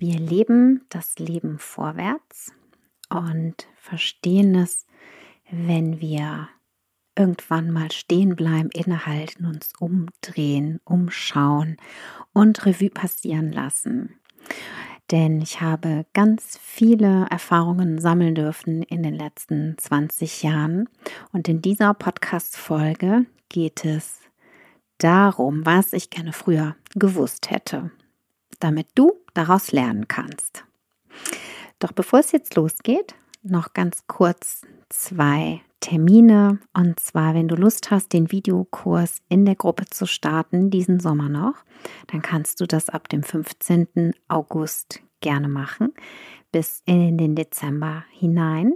Wir leben das Leben vorwärts und verstehen es, wenn wir irgendwann mal stehen bleiben, innehalten, uns umdrehen, umschauen und Revue passieren lassen. Denn ich habe ganz viele Erfahrungen sammeln dürfen in den letzten 20 Jahren. Und in dieser Podcast-Folge geht es darum, was ich gerne früher gewusst hätte damit du daraus lernen kannst. Doch bevor es jetzt losgeht, noch ganz kurz zwei Termine. Und zwar, wenn du Lust hast, den Videokurs in der Gruppe zu starten, diesen Sommer noch, dann kannst du das ab dem 15. August gerne machen, bis in den Dezember hinein.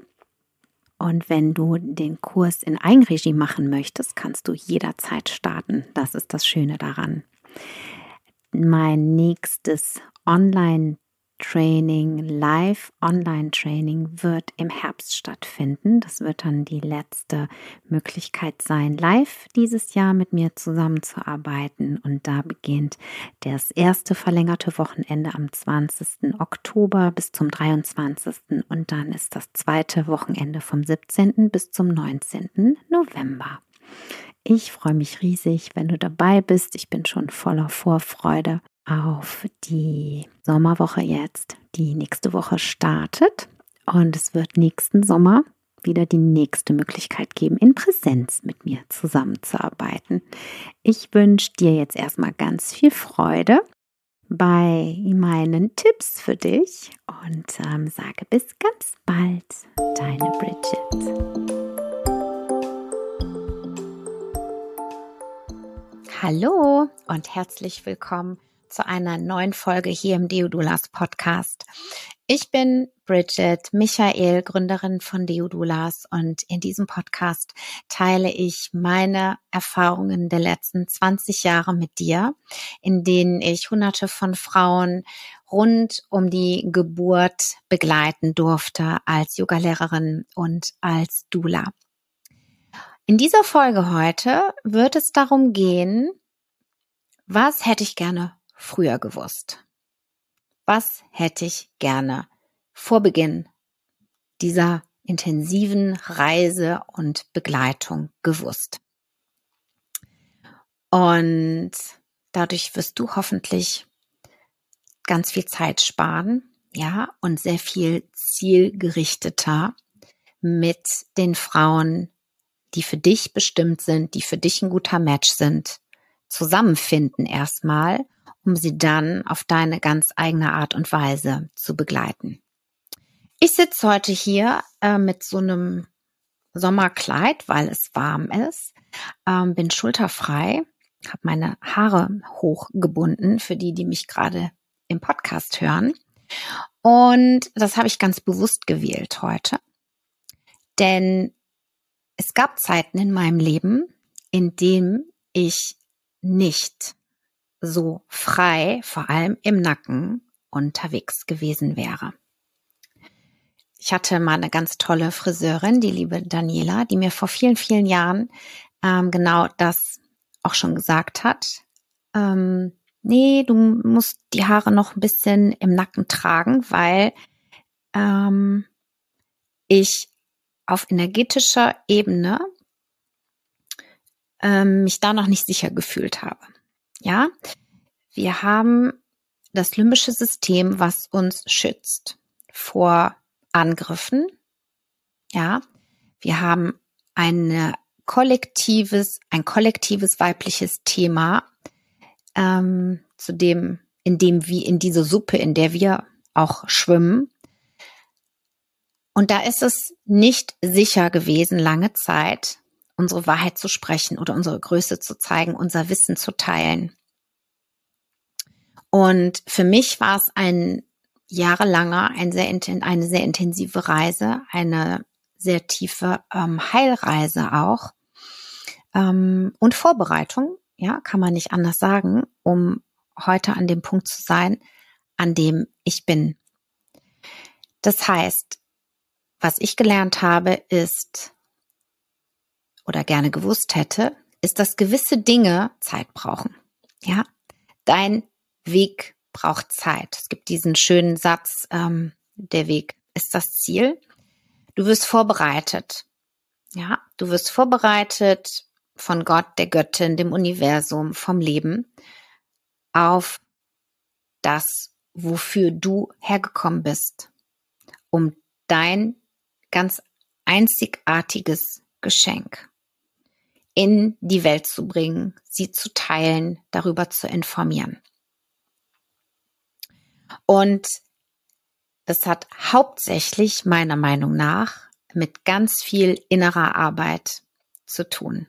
Und wenn du den Kurs in Eigenregie machen möchtest, kannst du jederzeit starten. Das ist das Schöne daran. Mein nächstes Online-Training, Live-Online-Training wird im Herbst stattfinden. Das wird dann die letzte Möglichkeit sein, live dieses Jahr mit mir zusammenzuarbeiten. Und da beginnt das erste verlängerte Wochenende am 20. Oktober bis zum 23. Und dann ist das zweite Wochenende vom 17. bis zum 19. November. Ich freue mich riesig, wenn du dabei bist. Ich bin schon voller Vorfreude auf die Sommerwoche jetzt, die nächste Woche startet. Und es wird nächsten Sommer wieder die nächste Möglichkeit geben, in Präsenz mit mir zusammenzuarbeiten. Ich wünsche dir jetzt erstmal ganz viel Freude bei meinen Tipps für dich und ähm, sage bis ganz bald, deine Bridget. Hallo und herzlich willkommen zu einer neuen Folge hier im Deodulas Podcast. Ich bin Bridget Michael, Gründerin von Deodulas und in diesem Podcast teile ich meine Erfahrungen der letzten 20 Jahre mit dir, in denen ich hunderte von Frauen rund um die Geburt begleiten durfte als Yogalehrerin und als Dula. In dieser Folge heute wird es darum gehen, was hätte ich gerne früher gewusst? Was hätte ich gerne vor Beginn dieser intensiven Reise und Begleitung gewusst? Und dadurch wirst du hoffentlich ganz viel Zeit sparen, ja, und sehr viel zielgerichteter mit den Frauen die für dich bestimmt sind, die für dich ein guter Match sind, zusammenfinden erstmal, um sie dann auf deine ganz eigene Art und Weise zu begleiten. Ich sitze heute hier äh, mit so einem Sommerkleid, weil es warm ist, ähm, bin schulterfrei, habe meine Haare hochgebunden für die, die mich gerade im Podcast hören. Und das habe ich ganz bewusst gewählt heute. Denn es gab Zeiten in meinem Leben, in denen ich nicht so frei, vor allem im Nacken, unterwegs gewesen wäre. Ich hatte mal eine ganz tolle Friseurin, die liebe Daniela, die mir vor vielen, vielen Jahren ähm, genau das auch schon gesagt hat. Ähm, nee, du musst die Haare noch ein bisschen im Nacken tragen, weil ähm, ich auf energetischer Ebene ähm, mich da noch nicht sicher gefühlt habe. Ja, wir haben das limbische System, was uns schützt vor Angriffen, Ja, wir haben eine kollektives, ein kollektives weibliches Thema, ähm, zu dem, in dem wie in diese Suppe, in der wir auch schwimmen. Und da ist es nicht sicher gewesen, lange Zeit, unsere Wahrheit zu sprechen oder unsere Größe zu zeigen, unser Wissen zu teilen. Und für mich war es ein jahrelanger, ein sehr, eine sehr intensive Reise, eine sehr tiefe ähm, Heilreise auch ähm, und Vorbereitung, ja, kann man nicht anders sagen, um heute an dem Punkt zu sein, an dem ich bin. Das heißt, was ich gelernt habe, ist oder gerne gewusst hätte, ist, dass gewisse Dinge Zeit brauchen. Ja, dein Weg braucht Zeit. Es gibt diesen schönen Satz, ähm, der Weg ist das Ziel. Du wirst vorbereitet. Ja, du wirst vorbereitet von Gott, der Göttin, dem Universum, vom Leben auf das, wofür du hergekommen bist, um dein ganz einzigartiges Geschenk in die Welt zu bringen, sie zu teilen, darüber zu informieren. Und das hat hauptsächlich meiner Meinung nach mit ganz viel innerer Arbeit zu tun.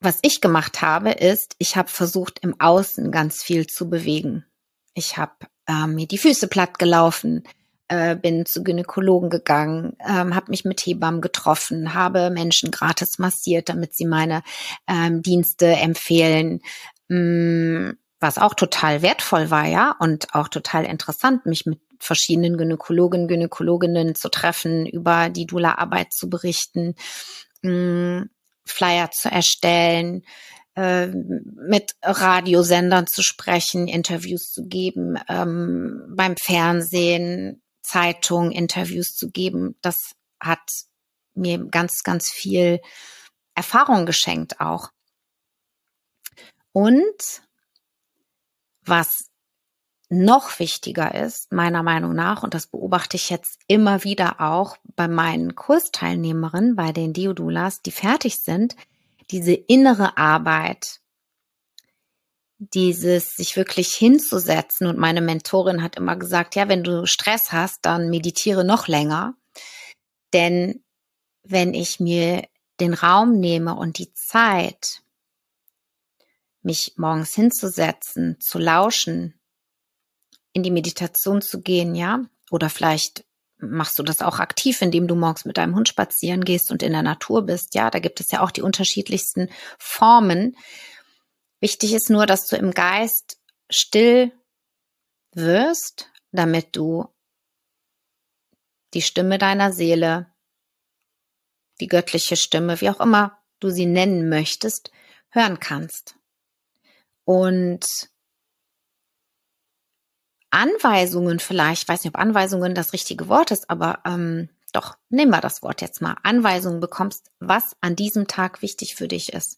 Was ich gemacht habe, ist, ich habe versucht, im Außen ganz viel zu bewegen. Ich habe äh, mir die Füße platt gelaufen, äh, bin zu Gynäkologen gegangen, ähm, habe mich mit Hebammen getroffen, habe Menschen gratis massiert, damit sie meine ähm, Dienste empfehlen. Mm, was auch total wertvoll war, ja, und auch total interessant, mich mit verschiedenen Gynäkologen, Gynäkologinnen zu treffen, über die Dula-Arbeit zu berichten, mm, Flyer zu erstellen, äh, mit Radiosendern zu sprechen, Interviews zu geben, ähm, beim Fernsehen, Zeitung, Interviews zu geben. Das hat mir ganz, ganz viel Erfahrung geschenkt auch. Und was noch wichtiger ist, meiner Meinung nach, und das beobachte ich jetzt immer wieder auch bei meinen Kursteilnehmerinnen, bei den Diodulas, die fertig sind, diese innere Arbeit, dieses sich wirklich hinzusetzen. Und meine Mentorin hat immer gesagt, ja, wenn du Stress hast, dann meditiere noch länger. Denn wenn ich mir den Raum nehme und die Zeit, mich morgens hinzusetzen, zu lauschen, in die Meditation zu gehen, ja, oder vielleicht machst du das auch aktiv, indem du morgens mit deinem Hund spazieren gehst und in der Natur bist, ja, da gibt es ja auch die unterschiedlichsten Formen. Wichtig ist nur, dass du im Geist still wirst, damit du die Stimme deiner Seele, die göttliche Stimme, wie auch immer du sie nennen möchtest, hören kannst. Und Anweisungen vielleicht, ich weiß nicht, ob Anweisungen das richtige Wort ist, aber ähm, doch, nehmen wir das Wort jetzt mal. Anweisungen bekommst, was an diesem Tag wichtig für dich ist.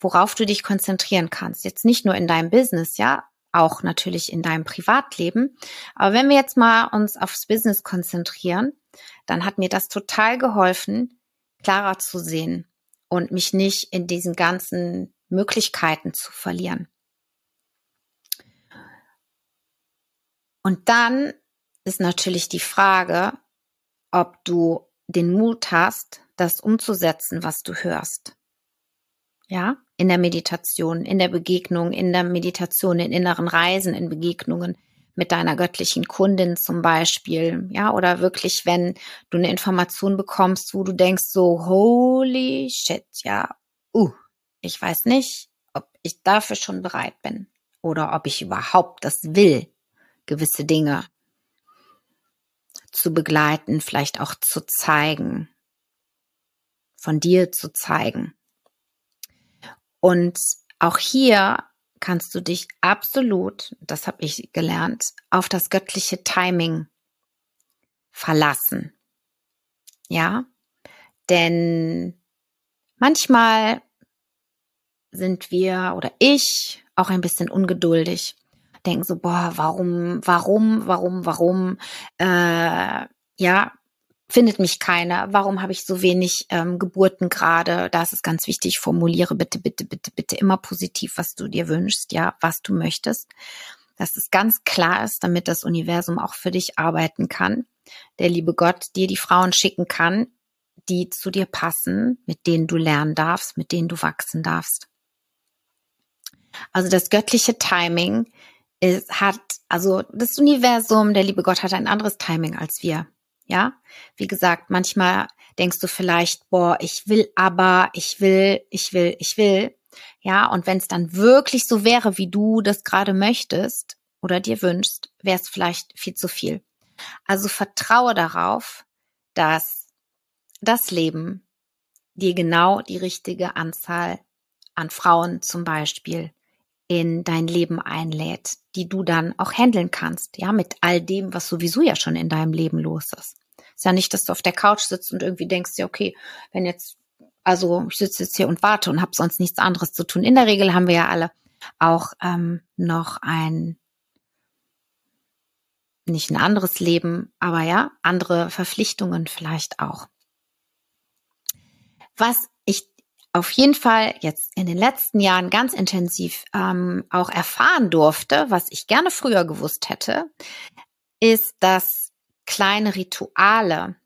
Worauf du dich konzentrieren kannst. Jetzt nicht nur in deinem Business, ja, auch natürlich in deinem Privatleben. Aber wenn wir jetzt mal uns aufs Business konzentrieren, dann hat mir das total geholfen, klarer zu sehen und mich nicht in diesen ganzen Möglichkeiten zu verlieren. Und dann ist natürlich die Frage, ob du den Mut hast, das umzusetzen, was du hörst. Ja, in der Meditation, in der Begegnung, in der Meditation, in inneren Reisen, in Begegnungen mit deiner göttlichen Kundin zum Beispiel. Ja, oder wirklich, wenn du eine Information bekommst, wo du denkst so, holy shit, ja, uh, ich weiß nicht, ob ich dafür schon bereit bin oder ob ich überhaupt das will, gewisse Dinge zu begleiten, vielleicht auch zu zeigen, von dir zu zeigen. Und auch hier kannst du dich absolut, das habe ich gelernt, auf das göttliche Timing verlassen. Ja, denn manchmal sind wir oder ich auch ein bisschen ungeduldig. Denken so, boah, warum, warum, warum, warum? Äh, ja, findet mich keiner? Warum habe ich so wenig ähm, Geburten gerade? Da ist es ganz wichtig, formuliere bitte, bitte, bitte, bitte immer positiv, was du dir wünschst, ja, was du möchtest. Dass es ganz klar ist, damit das Universum auch für dich arbeiten kann. Der liebe Gott dir die Frauen schicken kann, die zu dir passen, mit denen du lernen darfst, mit denen du wachsen darfst. Also das göttliche Timing ist, hat, also das Universum, der liebe Gott hat ein anderes Timing als wir. Ja, wie gesagt, manchmal denkst du vielleicht, boah, ich will aber, ich will, ich will, ich will. Ja, und wenn es dann wirklich so wäre, wie du das gerade möchtest oder dir wünschst, wäre es vielleicht viel zu viel. Also vertraue darauf, dass das Leben dir genau die richtige Anzahl an Frauen zum Beispiel in dein Leben einlädt, die du dann auch handeln kannst, ja, mit all dem, was sowieso ja schon in deinem Leben los ist. Ist ja nicht, dass du auf der Couch sitzt und irgendwie denkst, ja, okay, wenn jetzt, also ich sitze jetzt hier und warte und habe sonst nichts anderes zu tun. In der Regel haben wir ja alle auch ähm, noch ein nicht ein anderes Leben, aber ja, andere Verpflichtungen vielleicht auch. Was auf jeden Fall jetzt in den letzten Jahren ganz intensiv ähm, auch erfahren durfte, was ich gerne früher gewusst hätte, ist, dass kleine Rituale,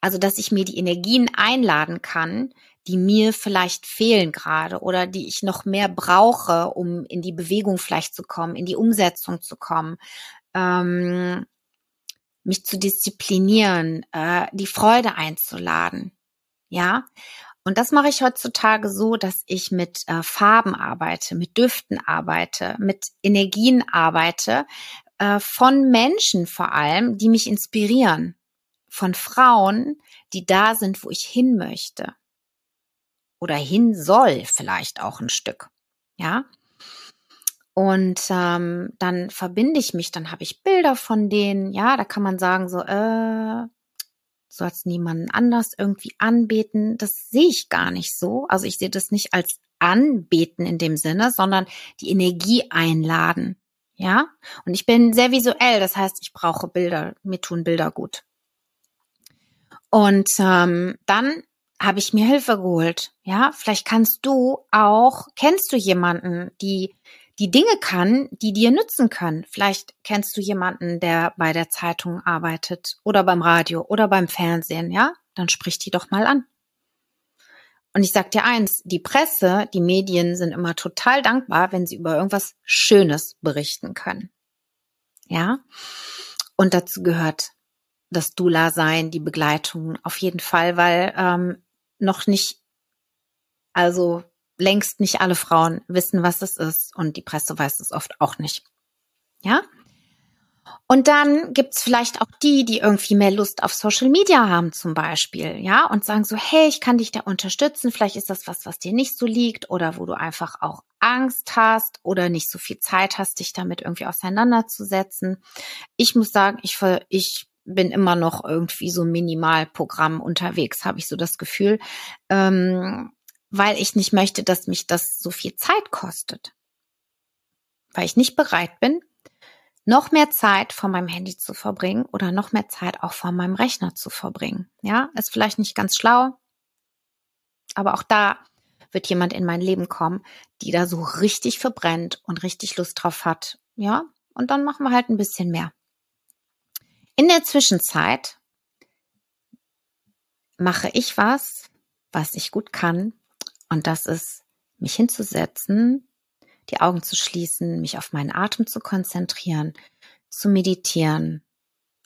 also dass ich mir die Energien einladen kann, die mir vielleicht fehlen gerade oder die ich noch mehr brauche, um in die Bewegung vielleicht zu kommen, in die Umsetzung zu kommen, ähm, mich zu disziplinieren, äh, die Freude einzuladen. Ja, und das mache ich heutzutage so, dass ich mit äh, Farben arbeite, mit Düften arbeite, mit Energien arbeite, äh, von Menschen vor allem, die mich inspirieren, von Frauen, die da sind, wo ich hin möchte oder hin soll, vielleicht auch ein Stück. Ja. Und ähm, dann verbinde ich mich, dann habe ich Bilder von denen, ja, da kann man sagen, so, äh, sollst niemanden anders irgendwie anbeten. Das sehe ich gar nicht so. Also ich sehe das nicht als anbeten in dem Sinne, sondern die Energie einladen. Ja, und ich bin sehr visuell, das heißt, ich brauche Bilder, mir tun Bilder gut. Und ähm, dann habe ich mir Hilfe geholt. Ja, vielleicht kannst du auch, kennst du jemanden, die die Dinge kann, die dir nützen können. Vielleicht kennst du jemanden, der bei der Zeitung arbeitet oder beim Radio oder beim Fernsehen, ja? Dann sprich die doch mal an. Und ich sag dir eins, die Presse, die Medien sind immer total dankbar, wenn sie über irgendwas Schönes berichten können. Ja? Und dazu gehört das Dula-Sein, die Begleitung auf jeden Fall, weil ähm, noch nicht, also längst nicht alle Frauen wissen, was es ist und die Presse weiß es oft auch nicht. Ja? Und dann gibt's vielleicht auch die, die irgendwie mehr Lust auf Social Media haben zum Beispiel, ja, und sagen so, hey, ich kann dich da unterstützen, vielleicht ist das was, was dir nicht so liegt oder wo du einfach auch Angst hast oder nicht so viel Zeit hast, dich damit irgendwie auseinanderzusetzen. Ich muss sagen, ich, ich bin immer noch irgendwie so Minimalprogramm unterwegs, habe ich so das Gefühl. Ähm, weil ich nicht möchte, dass mich das so viel Zeit kostet. Weil ich nicht bereit bin, noch mehr Zeit vor meinem Handy zu verbringen oder noch mehr Zeit auch vor meinem Rechner zu verbringen. Ja, ist vielleicht nicht ganz schlau, aber auch da wird jemand in mein Leben kommen, die da so richtig verbrennt und richtig Lust drauf hat. Ja, und dann machen wir halt ein bisschen mehr. In der Zwischenzeit mache ich was, was ich gut kann, und das ist, mich hinzusetzen, die Augen zu schließen, mich auf meinen Atem zu konzentrieren, zu meditieren,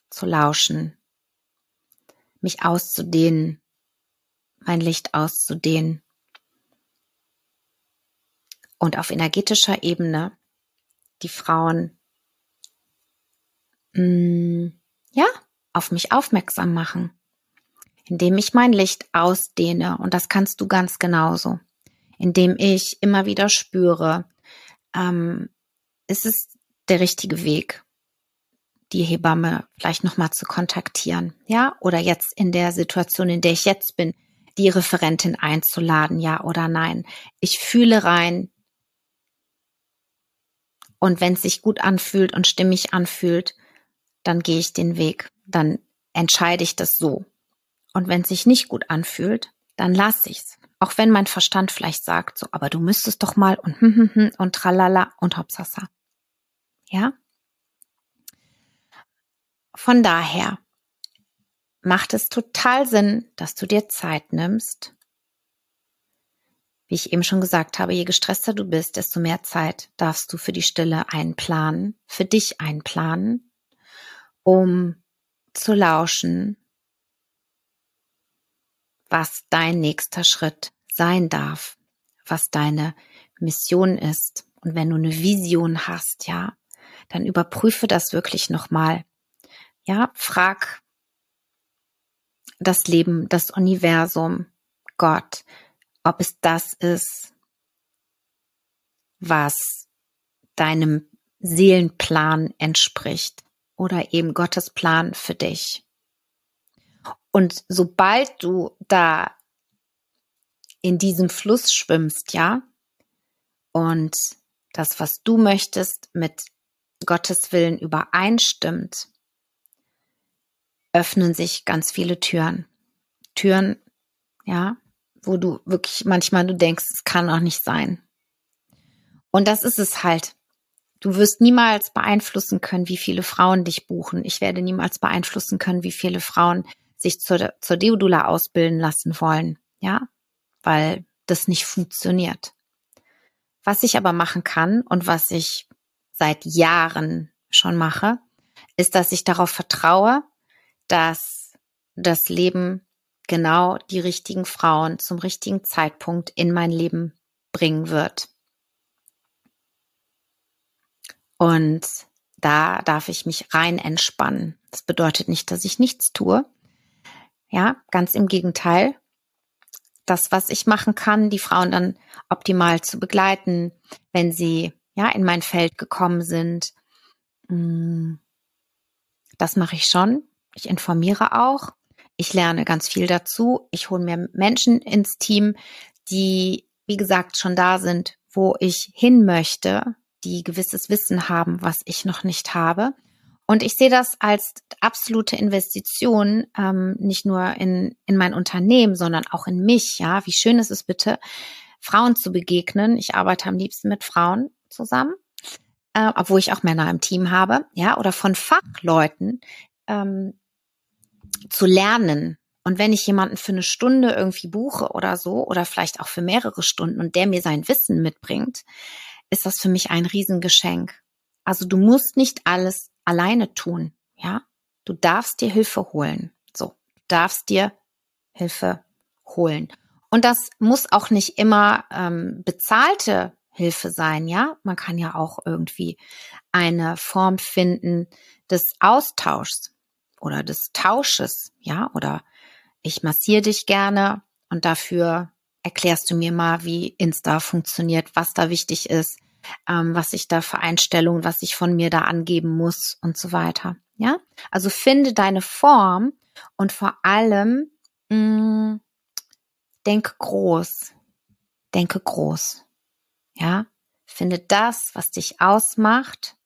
zu lauschen, mich auszudehnen, mein Licht auszudehnen. Und auf energetischer Ebene die Frauen mh, mm, ja auf mich aufmerksam machen indem ich mein Licht ausdehne, und das kannst du ganz genauso, indem ich immer wieder spüre, ähm, ist es der richtige Weg, die Hebamme vielleicht nochmal zu kontaktieren, ja, oder jetzt in der Situation, in der ich jetzt bin, die Referentin einzuladen, ja oder nein. Ich fühle rein. Und wenn es sich gut anfühlt und stimmig anfühlt, dann gehe ich den Weg. Dann entscheide ich das so Und wenn es sich nicht gut anfühlt, dann lass ich's. Auch wenn mein Verstand vielleicht sagt, so, aber du müsstest doch mal und hm, hm, hm, und tralala und hopsasa. Ja? Von daher macht es total Sinn, dass du dir Zeit nimmst. Wie ich eben schon gesagt habe, je gestresster du bist, desto mehr Zeit darfst du für die Stille einplanen, für dich einplanen, um zu lauschen, was dein nächster Schritt sein darf, was deine Mission ist. Und wenn du eine Vision hast, ja, dann überprüfe das wirklich nochmal. Ja, frag das Leben, das Universum, Gott, ob es das ist, was deinem Seelenplan entspricht oder eben Gottes Plan für dich. Und sobald du da in diesem Fluss schwimmst, ja, und das, was du möchtest, mit Gottes Willen übereinstimmt, öffnen sich ganz viele Türen. Türen, ja, wo du wirklich manchmal du denkst, es kann auch nicht sein. Und das ist es halt. Du wirst niemals beeinflussen können, wie viele Frauen dich buchen. Ich werde niemals beeinflussen können, wie viele Frauen sich zur, zur Deodula ausbilden lassen wollen. Ja, weil das nicht funktioniert. Was ich aber machen kann und was ich seit Jahren schon mache, ist, dass ich darauf vertraue, dass das Leben genau die richtigen Frauen zum richtigen Zeitpunkt in mein Leben bringen wird. Und da darf ich mich rein entspannen. Das bedeutet nicht, dass ich nichts tue. Ja, ganz im Gegenteil. Das, was ich machen kann, die Frauen dann optimal zu begleiten, wenn sie ja in mein Feld gekommen sind. Mm, das mache ich schon. Ich informiere auch. Ich lerne ganz viel dazu. Ich hole mir Menschen ins Team, die, wie gesagt, schon da sind, wo ich hin möchte, die gewisses Wissen haben, was ich noch nicht habe. Und ich sehe das als absolute Investition, ähm, nicht nur in, in mein Unternehmen, sondern auch in mich. Ja, wie schön ist es bitte, Frauen zu begegnen. Ich arbeite am liebsten mit Frauen zusammen, äh, obwohl ich auch Männer im Team habe. Ja, oder von Fachleuten, ähm, zu lernen. Und wenn ich jemanden für eine Stunde irgendwie buche oder so, oder vielleicht auch für mehrere Stunden und der mir sein Wissen mitbringt, ist das für mich ein Riesengeschenk. Also du musst nicht alles alleine tun, ja? Du darfst dir Hilfe holen. So, du darfst dir Hilfe holen. Und das muss auch nicht immer ähm, bezahlte Hilfe sein, ja? Man kann ja auch irgendwie eine Form finden des Austauschs oder des Tausches, ja, oder ich massiere dich gerne und dafür erklärst du mir mal, wie Insta funktioniert, was da wichtig ist, ähm, was ich da für Einstellungen, was ich von mir da angeben muss und so weiter. Ja, also finde deine Form und vor allem mh, mm, denke groß, denke groß. Ja, finde das, was dich ausmacht,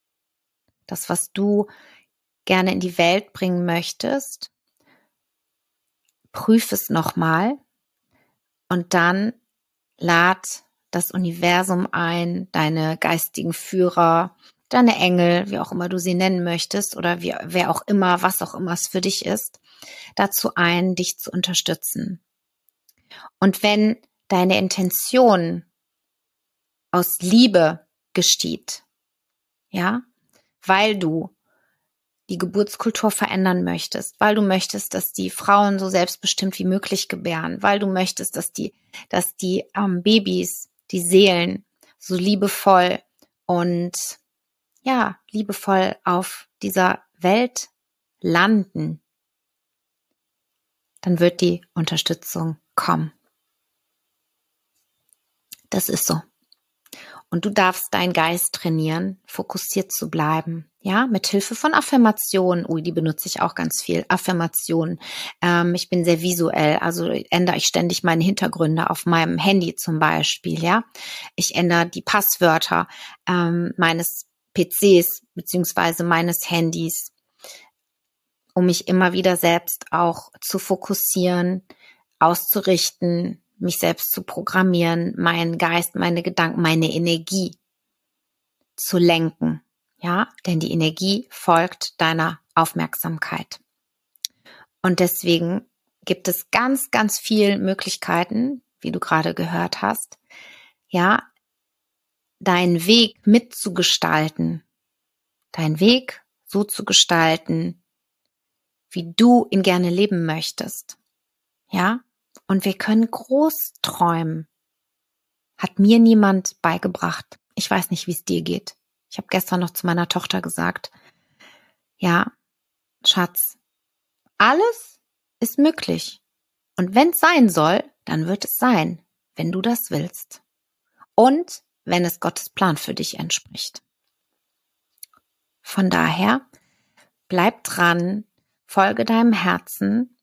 das, was du gerne in die Welt bringen möchtest, prüf es nochmal und dann lad das Universum ein, deine geistigen Führer, deine Engel, wie auch immer du sie nennen möchtest oder wie, wer auch immer, was auch immer es für dich ist, dazu ein, dich zu unterstützen. Und wenn deine Intention aus Liebe gesteht, ja, weil du die Geburtskultur verändern möchtest, weil du möchtest, dass die Frauen so selbstbestimmt wie möglich gebären, weil du möchtest, dass die, dass die ähm, Babys, die Seelen so liebevoll und ja, liebevoll auf dieser Welt landen, dann wird die Unterstützung kommen. Das ist so. Und du darfst deinen Geist trainieren, fokussiert zu bleiben. Ja, mit Hilfe von Affirmationen. Ui, die benutze ich auch ganz viel. Affirmationen. Ähm, ich bin sehr visuell, also ändere ich ständig meine Hintergründe auf meinem Handy zum Beispiel. Ja, ich ändere die Passwörter ähm, meines PCs beziehungsweise meines Handys. um mich immer wieder selbst auch zu fokussieren, auszurichten, mich selbst zu programmieren, meinen Geist, meine Gedanken, meine Energie zu lenken. Ja, denn die Energie folgt deiner Aufmerksamkeit. Und deswegen gibt es ganz, ganz viel Möglichkeiten, wie du gerade gehört hast, ja, deinen Weg mitzugestalten, deinen Weg so zu gestalten, wie du ihn gerne leben möchtest. Ja, und wir können groß träumen. Hat mir niemand beigebracht. Ich weiß nicht, wie es dir geht. Ich habe gestern noch zu meiner Tochter gesagt, ja, Schatz, alles ist möglich. Und wenn es sein soll, dann wird es sein, wenn du das willst. Und wenn es Gottes Plan für dich entspricht. Von daher, bleib dran, folge deinem Herzen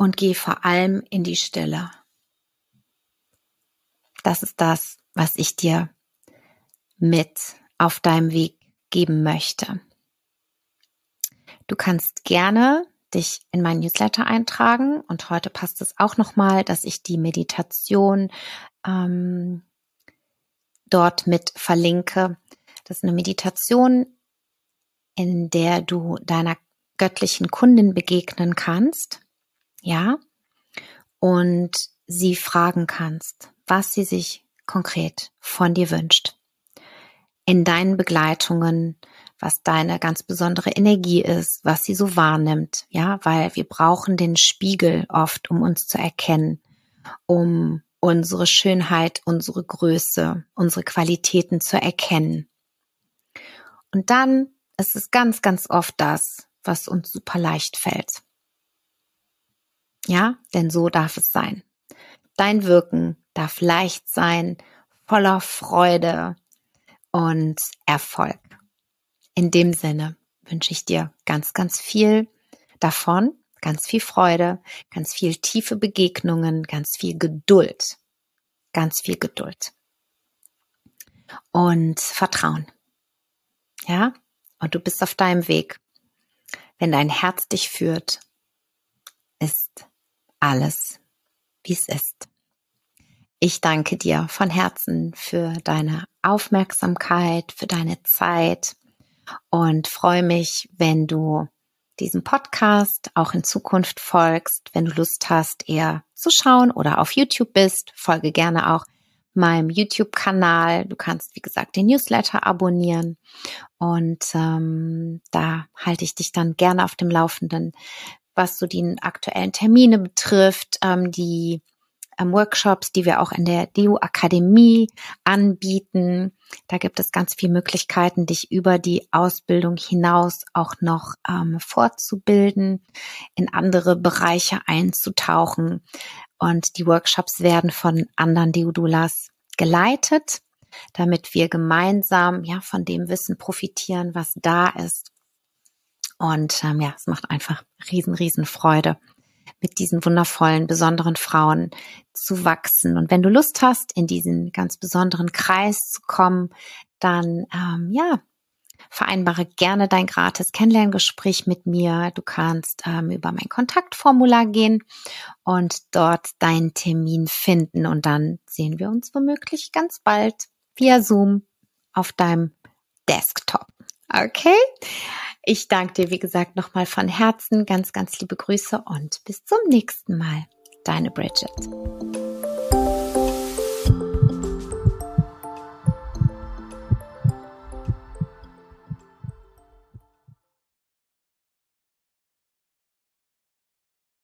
und geh vor allem in die Stille. Das ist das, was ich dir mit auf deinem Weg geben möchte. Du kannst gerne dich in mein Newsletter eintragen und heute passt es auch nochmal, dass ich die Meditation ähm, dort mit verlinke. Das ist eine Meditation, in der du deiner göttlichen Kundin begegnen kannst ja, und sie fragen kannst, was sie sich konkret von dir wünscht. In deinen Begleitungen, was deine ganz besondere Energie ist, was sie so wahrnimmt, ja, weil wir brauchen den Spiegel oft, um uns zu erkennen, um unsere Schönheit, unsere Größe, unsere Qualitäten zu erkennen. Und dann ist es ganz, ganz oft das, was uns super leicht fällt. Ja, denn so darf es sein. Dein Wirken darf leicht sein, voller Freude und Erfolg. In dem Sinne wünsche ich dir ganz, ganz viel davon, ganz viel Freude, ganz viel tiefe Begegnungen, ganz viel Geduld, ganz viel Geduld und Vertrauen. Ja, und du bist auf deinem Weg. Wenn dein Herz dich führt, ist alles, wie es ist. Ich danke dir von Herzen für deine Aufmerksamkeit, für deine Zeit und freue mich, wenn du diesem Podcast auch in Zukunft folgst. Wenn du Lust hast, eher zu schauen oder auf YouTube bist, folge gerne auch meinem YouTube-Kanal. Du kannst, wie gesagt, den Newsletter abonnieren und ähm, da halte ich dich dann gerne auf dem Laufenden, was so die aktuellen Termine betrifft, ähm, die ähm, Workshops, die wir auch in der DU Akademie anbieten. Da gibt es ganz viele Möglichkeiten, dich über die Ausbildung hinaus auch noch ähm, fortzubilden, in andere Bereiche einzutauchen. Und die Workshops werden von anderen Deodulas geleitet, damit wir gemeinsam ja von dem Wissen profitieren, was da ist und ähm, ja, es macht einfach riesen, riesen Freude, mit diesen wundervollen, besonderen Frauen zu wachsen. Und wenn du Lust hast, in diesen ganz besonderen Kreis zu kommen, dann ähm, ja, vereinbare gerne dein gratis Kennenlerngespräch mit mir. Du kannst ähm, über mein Kontaktformular gehen und dort deinen Termin finden. Und dann sehen wir uns womöglich ganz bald via Zoom auf deinem Desktop. Okay? Ich danke dir, wie gesagt, nochmal von Herzen. Ganz, ganz liebe Grüße und bis zum nächsten Mal. Deine Bridget.